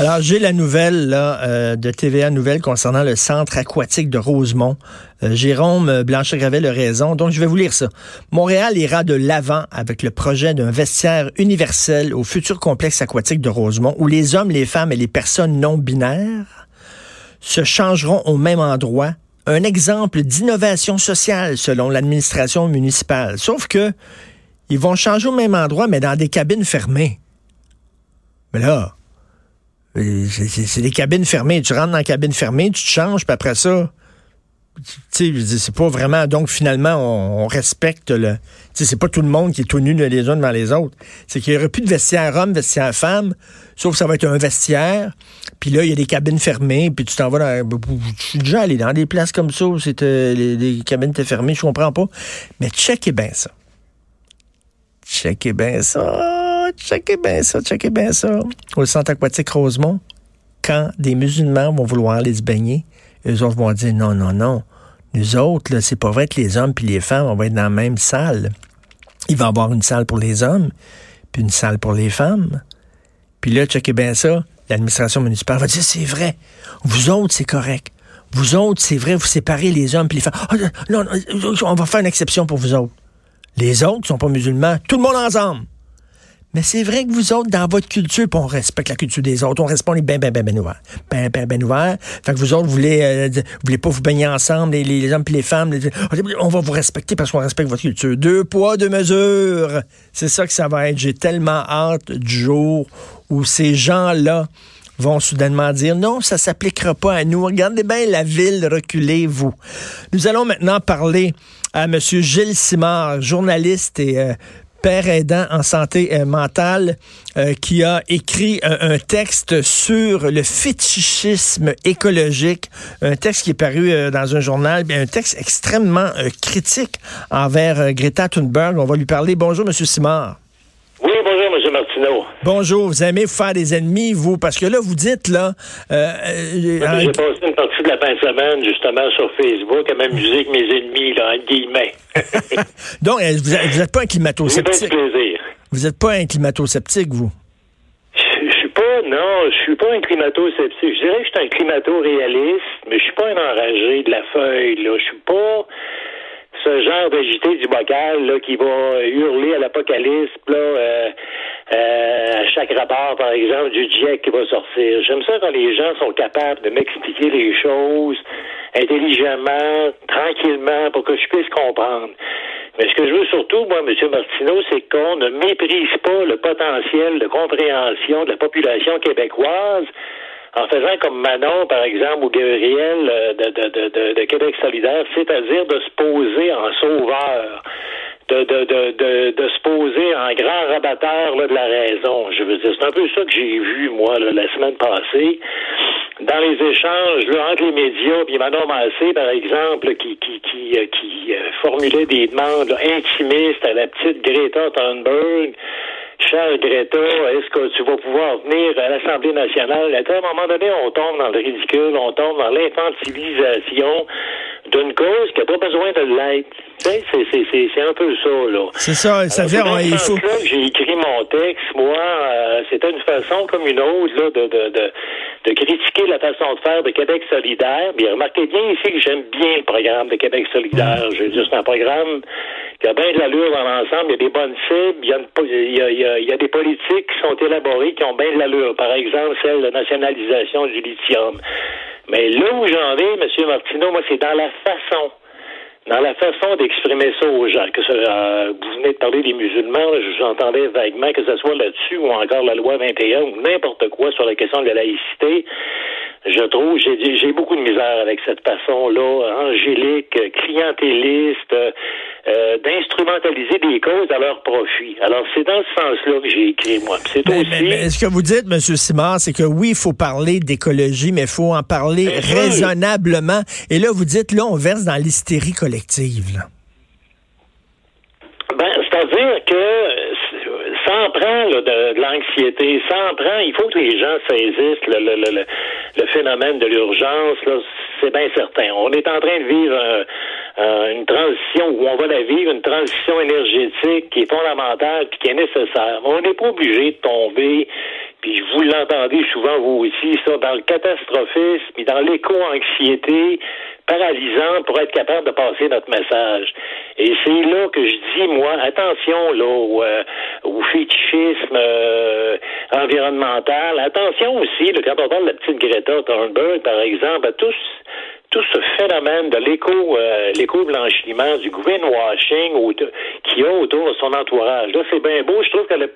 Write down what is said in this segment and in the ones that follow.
Alors, j'ai la nouvelle euh, de TVA Nouvelle concernant le centre aquatique de Rosemont. Euh, Jérôme Blanchet-Gravel a raison, donc je vais vous lire ça. Montréal ira de l'avant avec le projet d'un vestiaire universel au futur complexe aquatique de Rosemont où les hommes, les femmes et les personnes non binaires se changeront au même endroit. Un exemple d'innovation sociale selon l'administration municipale. Sauf que ils vont changer au même endroit, mais dans des cabines fermées. Mais là, euh, c'est des cabines fermées. Tu rentres dans la cabine fermée, tu te changes, puis après ça, tu sais, c'est pas vraiment. Donc, finalement, on, respecte le. C'est pas tout le monde qui est tout nu les uns devant les autres. C'est qu'il y aurait plus de vestiaire homme, vestiaire femme, sauf que ça va être un vestiaire. Puis là, il y a des cabines fermées, puis tu t'en vas dans. Je suis déjà allé dans des places comme ça où c'était, les, les, cabines étaient fermées, je comprends pas. Mais checkez bien ça. Checkez bien ça. Checkez bien ça. Checkez bien ça. Au centre aquatique Rosemont, quand des musulmans vont vouloir aller se baigner, eux autres vont dire non, non, non. Nous autres, c'est pas vrai que les hommes puis les femmes, on va être dans la même salle. Il va y avoir une salle pour les hommes, puis une salle pour les femmes. Puis là, checkez bien ça. L'administration municipale va dire c'est vrai. Vous autres, c'est correct. Vous autres, c'est vrai, vous séparez les hommes puis les femmes. Oh, non, non, on va faire une exception pour vous autres. Les autres sont pas musulmans. Tout le monde ensemble. Mais c'est vrai que vous autres, dans votre culture, on respecte la culture des autres, on respecte les ben, ben, ben, ben ouverts. Ben, ben, ben ouverts. Fait que vous autres, vous voulez, euh, voulez pas vous baigner ensemble, les, les hommes et les femmes. on va vous respecter parce qu'on respecte votre culture. Deux poids, deux mesures. C'est ça que ça va être. J'ai tellement hâte du jour où ces gens-là vont soudainement dire non, ça s'appliquera pas à nous. Regardez bien la ville reculer, vous. Nous allons maintenant parler à M. Gilles Simard, journaliste et euh, père aidant en santé euh, mentale, euh, qui a écrit un texte sur le fétichisme écologique, un texte qui est paru dans un journal, un texte extrêmement critique envers Greta Thunberg. On va lui parler. Bonjour, M. Simard. Bonjour, M. Martineau. Bonjour, vous aimez vous faire des ennemis, vous, parce que là, vous dites, là... Euh, J'ai passé une partie de la fin de semaine, justement, sur Facebook, à m'amuser avec mes ennemis, là, en guillemets. Donc, euh, vous n'êtes pas un climato-sceptique. plaisir. Vous n'êtes pas un climato-sceptique, vous? Je suis pas, non, je suis pas un climato-sceptique. Je dirais que je suis un climato-réaliste, mais je suis pas un enragé de la feuille, là. Je suis pas ce genre d'agité du bocal là, qui va hurler à l'apocalypse là, euh, euh, à chaque rapport, par exemple, du GIEC qui va sortir. J'aime ça quand les gens sont capables de m'expliquer les choses intelligemment, tranquillement, pour que je puisse comprendre. Mais ce que je veux surtout, moi, M. Martineau, c'est qu'on ne méprise pas le potentiel de compréhension de la population québécoise en faisant comme Manon, par exemple, ou Gabriel euh, de, de, de, de Québec solidaire, c'est-à-dire de se poser en sauveur. De, de, de, de, se poser en grand rabatteur là, de la raison. Je veux dire, c'est un peu ça que j'ai vu, moi, la semaine passée. Dans les échanges là, entre les médias, puis Manon Massé, par exemple, qui, qui, qui, euh, qui euh, formulait des demandes intimistes à la petite Greta Thunberg, Cher Greta, est-ce que tu vas pouvoir venir à l'Assemblée nationale? À un moment donné, on tombe dans le ridicule, on tombe dans l'infantilisation d'une cause qui n'a pas besoin de l'être. C'est un peu ça, là. C'est ça, ça veut dire, il faut... J'ai écrit mon texte, moi, euh, c'était une façon comme une autre, là, de, de, de, de, critiquer la façon de faire de Québec solidaire. Bien, remarquez bien ici que j'aime bien le programme de Québec solidaire. Je veux dire, c'est un programme qui a bien de l'allure dans l'ensemble. Il y a des bonnes cibles, il y a, il y il y il y des politiques qui sont élaborées qui ont bien de l'allure. Par exemple, celle de nationalisation du lithium. Mais là où j'en ai, M. Martineau, moi, c'est dans la façon dans la façon d'exprimer ça aux gens, que euh, vous venez de parler des musulmans, j'entendais vaguement que ce soit là-dessus ou encore la loi 21 ou n'importe quoi sur la question de la laïcité. Je trouve, j'ai j'ai beaucoup de misère avec cette façon-là, angélique, clientéliste, euh, d'instrumentaliser des causes à leur profit. Alors, c'est dans ce sens-là que j'ai écrit, moi. C'est Mais, aussi... mais- mais ce que vous dites, M. Simard, c'est que oui, il faut parler d'écologie, mais il faut en parler raisonnablement. Et là, vous dites, là, on verse dans l'hystérie collective. Là. Ben, c'est-à-dire que euh, en prend là, de, l'anxiété, ça en prend. Il faut que les gens saisissent le, le, le, le- phénomène de l'urgence. C'est bien certain. On est en train de vivre un- un- une transition, ou on va la vivre, une transition énergétique qui est fondamentale puis qui est nécessaire. On n'est pas obligé de tomber puis vous l'entendez souvent, vous aussi, ça, dans le catastrophisme, puis dans l'éco-anxiété paralysante pour être capable de passer notre message. Et c'est là que je dis, moi, attention là au, euh, au fétichisme euh, environnemental. Attention aussi, là, quand on parle de la petite Greta Thunberg, par exemple, à tous tout ce phénomène de l'éco euh, l'éco-blanchiment, du greenwashing auto- qu'il y a autour de son entourage. Là, c'est bien beau. Je trouve que la,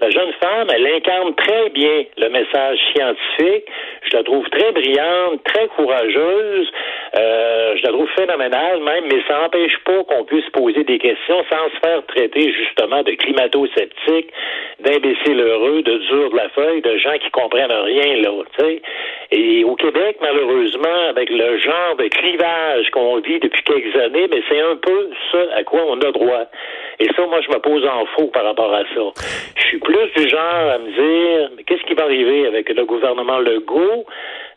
la jeune femme, elle incarne très bien le message scientifique. Je la trouve très brillante, très courageuse. Euh, je la trouve phénoménale même, mais ça n'empêche pas qu'on puisse poser des questions sans se faire traiter justement de climato-sceptiques, d'imbéciles heureux, de durs de la feuille, de gens qui comprennent rien là. tu sais. Et au Québec, malheureusement, avec le genre de clivage qu'on vit depuis quelques années, mais c'est un peu ça à quoi on a droit. Et ça, moi, je me pose en faux par rapport à ça. Je suis plus du genre à me dire, mais qu'est-ce qui va arriver avec le gouvernement Legault?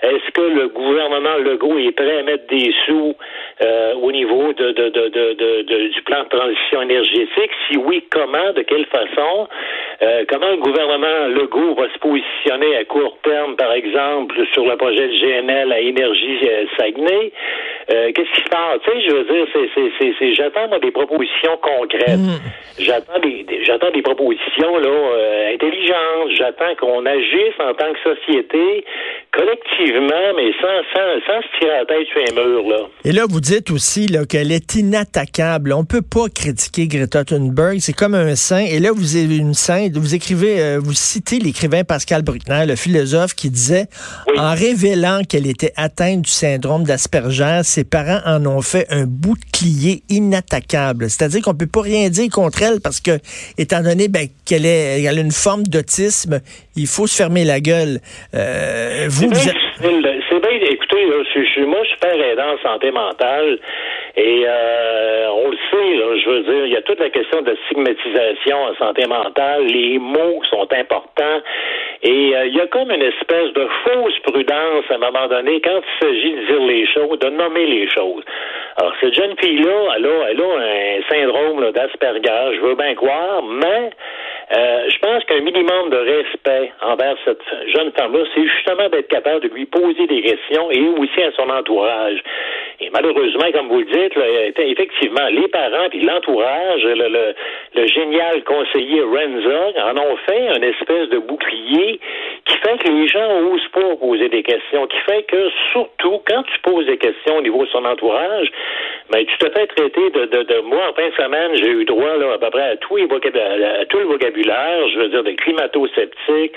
Est-ce que le gouvernement Legault est prêt à mettre des sous euh, au niveau du plan de transition énergétique? Si oui, comment? De quelle façon? Euh, comment le gouvernement Legault va se positionner à court terme, par exemple, sur le projet de GNL à Énergie euh, Euh, Qu'est-ce qui se passe? Tu sais, je veux dire, c'est, j'attends moi, des propositions concrètes. J'attends des, des- j'attends des propositions là euh, intelligentes. J'attends qu'on agisse en tant que société collectivement, mais sans, sans, sans se tirer la tête sur un mur là. Et là, vous dites aussi là, qu'elle est inattaquable. On peut pas critiquer Greta Thunberg. C'est comme un saint. Et là, vous avez une sainte. Vous écrivez, euh, vous citez l'écrivain Pascal Bruckner, le philosophe, qui disait, Oui. en révélant qu'elle était atteinte du syndrome d'Asperger, ses parents en ont fait un bouclier inattaquable. C'est-à-dire qu'on peut pas rien dire contre elle parce que, étant donné ben, qu'elle elle a une forme d'autisme, il faut se fermer la gueule. Euh, vous, vous C'est bien, écoutez, je, moi, je suis père aidant en santé mentale. Et euh, on le sait, je veux dire, il y a toute la question de stigmatisation en santé mentale, les mots sont importants. Et euh, il y a comme une espèce de fausse prudence à un moment donné quand il s'agit de dire les choses, de nommer les choses. Alors, cette jeune fille-là, elle a, elle a un syndrome d'Asperger, je veux bien croire, mais euh, je pense qu'un minimum de respect envers cette jeune femme-là, c'est justement d'être capable de lui poser des questions et aussi à son entourage. Et malheureusement, comme vous le dites, effectivement, les parents et l'entourage, le, le, génial conseiller Renza en ont fait une espèce de bouclier qui fait que les gens n'osent pas poser des questions, qui fait que surtout quand tu poses des questions au niveau de son entourage, ben, tu te fais traiter de, de, de moi en fin de semaine, j'ai eu droit là, à peu près à tout, à tout le vocabulaire, je veux dire de climato-sceptique,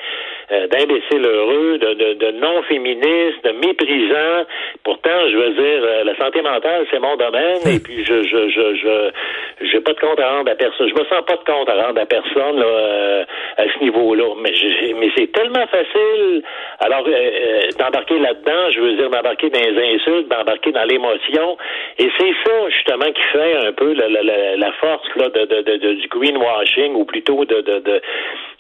euh, d'imbéciles heureux, de, de, de non-féministes, de méprisants. Pourtant, je veux dire, euh, la santé mentale, c'est mon domaine, et puis je je je je j'ai pas de compte à rendre à personne. Je me sens pas de compte à rendre à personne là, euh, à ce niveau-là. Mais j'ai- mais c'est tellement facile. Alors euh, euh, d'embarquer là-dedans, je veux dire d'embarquer dans les insultes, d'embarquer dans l'émotion. Et c'est ça justement qui fait un peu la, la, la, force là de, de, de, de- du greenwashing ou plutôt de de, de,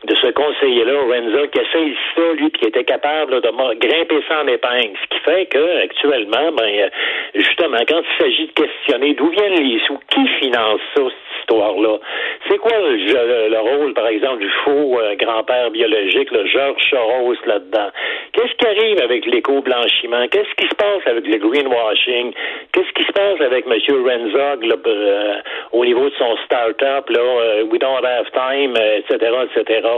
de ce conseiller-là, Renza, qui essaye ça, lui, puis qui était capable là, de grimper ça en épingle. Ce qui fait que actuellement, ben euh, justement, quand il s'agit de questionner d'où viennent les sous, qui finance ça, cette histoire-là, c'est quoi le, le- le rôle, par exemple, du faux euh, grand-père biologique, le Georges Soros là-dedans? Qu'est-ce qui arrive avec l'éco-blanchiment? Qu'est-ce qui se passe avec le greenwashing? Qu'est-ce qui se passe avec M. Renzog euh, au niveau de son start-up, là, euh, We Don't Have Time, etc., etc.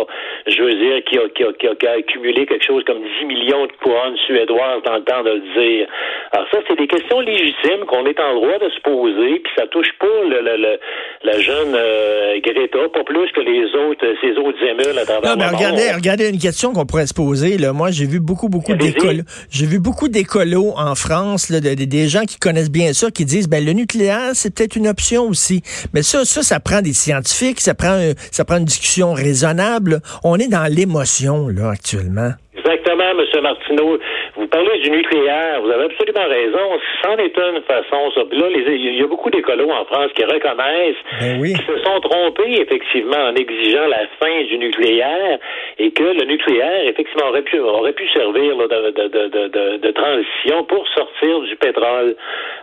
Je veux dire qu'il a, qu'il a- qu'il a accumulé quelque chose comme 10 millions de couronnes suédoises dans le temps de le dire. Alors ça, c'est des questions légitimes qu'on est en droit de se poser, puis ça touche pas le, le- le- la jeune euh, Greta, pas plus que les autres, ces autres émules à travers Non, mais monde. regardez, regardez une question qu'on pourrait se poser. Là. Moi, j'ai vu beaucoup, beaucoup d'écolos. J'ai vu beaucoup d'écolos en France, là, de- de- des gens qui connaissent bien ça, qui disent, ben, le nucléaire, c'est peut-être une option aussi. Mais ça, ça, ça prend des scientifiques, ça prend, ça prend une discussion raisonnable. On est dans l'émotion, là, actuellement. Exactement, M. Martineau. Vous parlez du nucléaire, vous avez absolument raison. C'en est une façon. Ça. Puis là, les- il y a beaucoup d'écolos en France qui reconnaissent Ben oui. qui se sont trompés, effectivement, en exigeant la fin du nucléaire et que le nucléaire, effectivement, aurait pu, aurait pu servir là, de, de, de, de, de- de transition pour sortir du pétrole.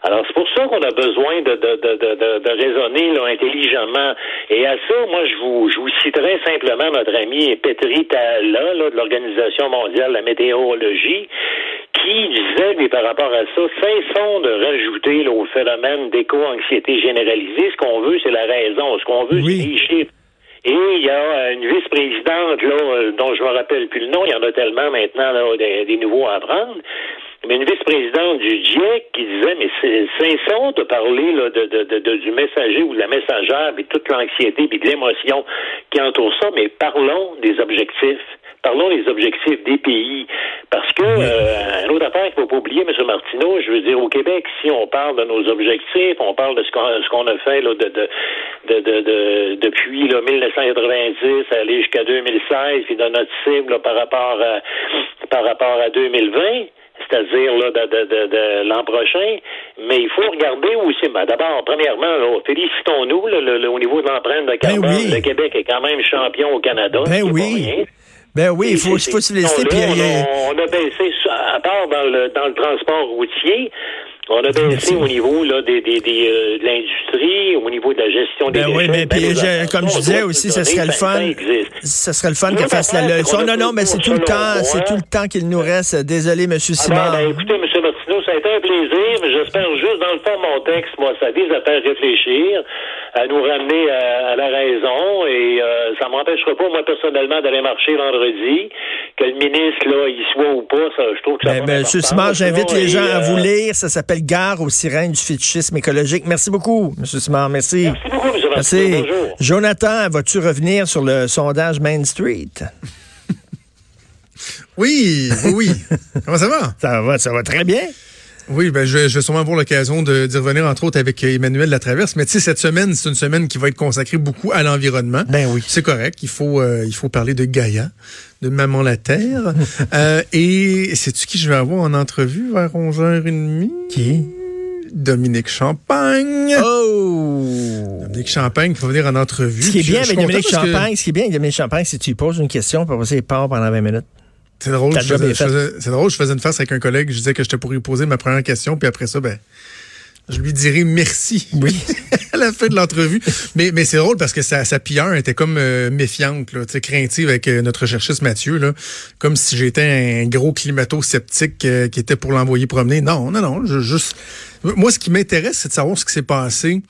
Alors, c'est pour ça qu'on a besoin de raisonner là, intelligemment. Et à ça, moi, je vous, je vous citerai simplement notre ami Petri Tala, là, de l'Organisation mondiale de la météorologie, qui disait, lui, par rapport à ça, cessons de rajouter là, au phénomène d'éco-anxiété généralisée. Ce qu'on veut, c'est la raison. Ce qu'on veut, Oui. c'est les chiffres. Et il y a une vice-présidente, là, euh, dont je me rappelle plus le nom, il y en a tellement maintenant, là, des, des nouveaux à prendre, mais une vice-présidente du GIEC qui disait, mais c'est- cessons de parler là, de, de, de- de- du messager ou de la messagère, puis toute l'anxiété, puis de l'émotion qui entoure ça, mais parlons des objectifs. Parlons des objectifs des pays. Parce que, euh, une autre affaire qu'il ne faut pas oublier, M. Martineau, je veux dire, au Québec, si on parle de nos objectifs, on parle de ce qu'on ce qu'on a fait là, de, de, de, de, de- depuis là, 1990 aller jusqu'à 2016, puis de notre cible là, par rapport à, par rapport à 2020 c'est-à-dire là, de, de, de, de l'an prochain. Mais il faut regarder aussi. Ben, D'abord, premièrement, félicitons-nous là, le- le- au niveau de l'empreinte de carbone. Ben oui. Le Québec est quand même champion au Canada. Ben oui. Ben oui, il faut, faut se féliciter. on, a, on a baissé, à part dans le, dans le transport routier, on a baissé au niveau là, des, des, des, euh, de l'industrie, au niveau de la gestion des Ben oui, mais Ben, puis je- comme je disais aussi, ça serait le fun. Ça serait le fun qu'elle fasse la leçon. Non, non, mais c'est tout le temps, c'est tout le temps qu'il nous reste. Désolé, Monsieur Ah Simard. ben, ben, écoutez, M. Martineau, ça a été un plaisir, mais j'espère juste, dans le fond, mon texte, moi, ça vise à faire réfléchir, à nous ramener à, à la raison, et euh, ça m'empêchera pas, moi, personnellement, d'aller marcher vendredi, que le ministre, là, il soit ou pas, ça, je trouve que ça Ben, va ben, Monsieur Simard, j'invite les gens à vous lire. Ça s'appelle Gare aux sirènes du fétichisme écologique. Merci beaucoup, Monsieur Simard. Merci. Merci beaucoup, M. Merci. Bonjour. Jonathan, vas-tu revenir sur le sondage Main Street? Oui, oui, oui. Comment ça va? Ça va, ça va très bien. Oui, ben, je, je vais sûrement avoir l'occasion de- d'y revenir, entre autres, avec Emmanuel Latraverse. Mais tu sais, cette semaine, c'est une semaine qui va être consacrée beaucoup à l'environnement. Ben oui. C'est correct. Il faut, euh, il faut parler de Gaïa, de Maman la Terre. euh, et sais-tu qui je vais avoir en entrevue vers 11h30? Qui? Dominique Champagne. Oh! Dominique Champagne qui va venir en entrevue. Ce qui est bien je- je avec Dominique parce que Champagne, ce qui est bien avec Dominique Champagne, c'est que tu lui poses une question, puis après il part pendant 20 minutes. C'est drôle, je faisais, je faisais- drôle, je faisais une face avec un collègue, je disais que j'étais pour lui poser ma première question, puis après ça, ben, je lui dirai merci. Oui. à la fin de l'entrevue. Mais, mais c'est drôle parce que sa, sa pilleur était comme euh, méfiante, là, craintive avec euh, notre recherchiste Mathieu, là, comme si j'étais un gros climato-sceptique euh, qui était pour l'envoyer promener. Non, non, non, je, juste... Moi, ce qui m'intéresse, c'est de savoir ce qui s'est passé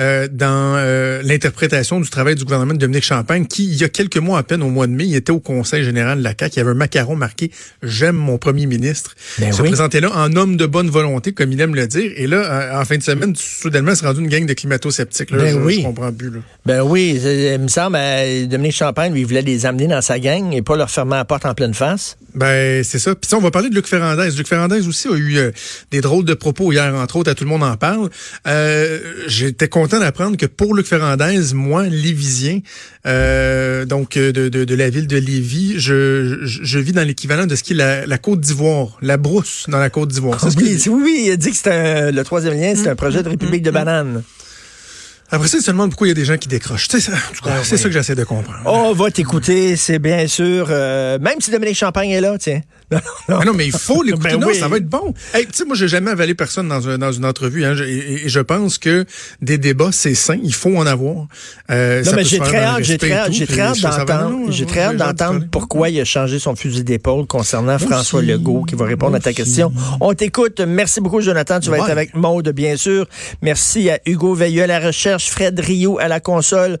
euh, dans euh, l'interprétation du travail du gouvernement de Dominique Champagne, qui, il y a quelques mois à peine, au mois de mai, il était au Conseil général de la CAQ. Il y avait un macaron marqué « J'aime mon premier ministre Ben Il se oui. présentait là en homme de bonne volonté, comme il aime le dire. Et là, euh, en fin de semaine, soudainement, c'est rendu une gang de climato-sceptiques. Là, Ben je, oui. je comprends plus. Là. Ben oui, il me semble, Dominique Champagne, lui, il voulait les amener dans sa gang et pas leur fermer la porte en pleine face. Ben, c'est ça. Puis ça, on va parler de Luc Ferrandez. Luc Ferrandez aussi a eu euh, des drôles de propos hier, entre autres, à tout le monde en parle. J'étais content d'apprendre que pour Luc Ferrandez, moi, Lévisien, euh, donc euh, de, de, de la ville de Lévis, je, je, je vis dans l'équivalent de ce qui est la, la Côte d'Ivoire, la brousse dans la Côte d'Ivoire. Ce oui, oui, oui, il a dit que c'était un- le troisième lien, c'est un projet de République de bananes. Après ça, il se demande pourquoi il y a des gens qui décrochent. Tu sais, ça- c'est ça que j'essaie de comprendre. On va t'écouter, c'est bien sûr. euh, même si Dominique Champagne est là, tiens. Non, non. Ah non, mais il faut l'écouter. Ben non, oui. ça va être bon. Hey, tu sais, moi, j'ai jamais avalé personne dans, un- dans une entrevue. Hein, Je- et, et je pense que des débats, c'est sain. Il faut en avoir. Euh, Non, mais j'ai très hâte, j'ai très hâte, j'ai très hâte d'entendre, bien, j'ai très hâte d'entendre pourquoi il a changé son fusil d'épaule concernant François. Legault qui va répondre à ta question. On t'écoute. Merci beaucoup, Jonathan. Tu vas être avec Maude, bien sûr. Merci à Hugo Veilleux à la recherche, Fred Rio à la console.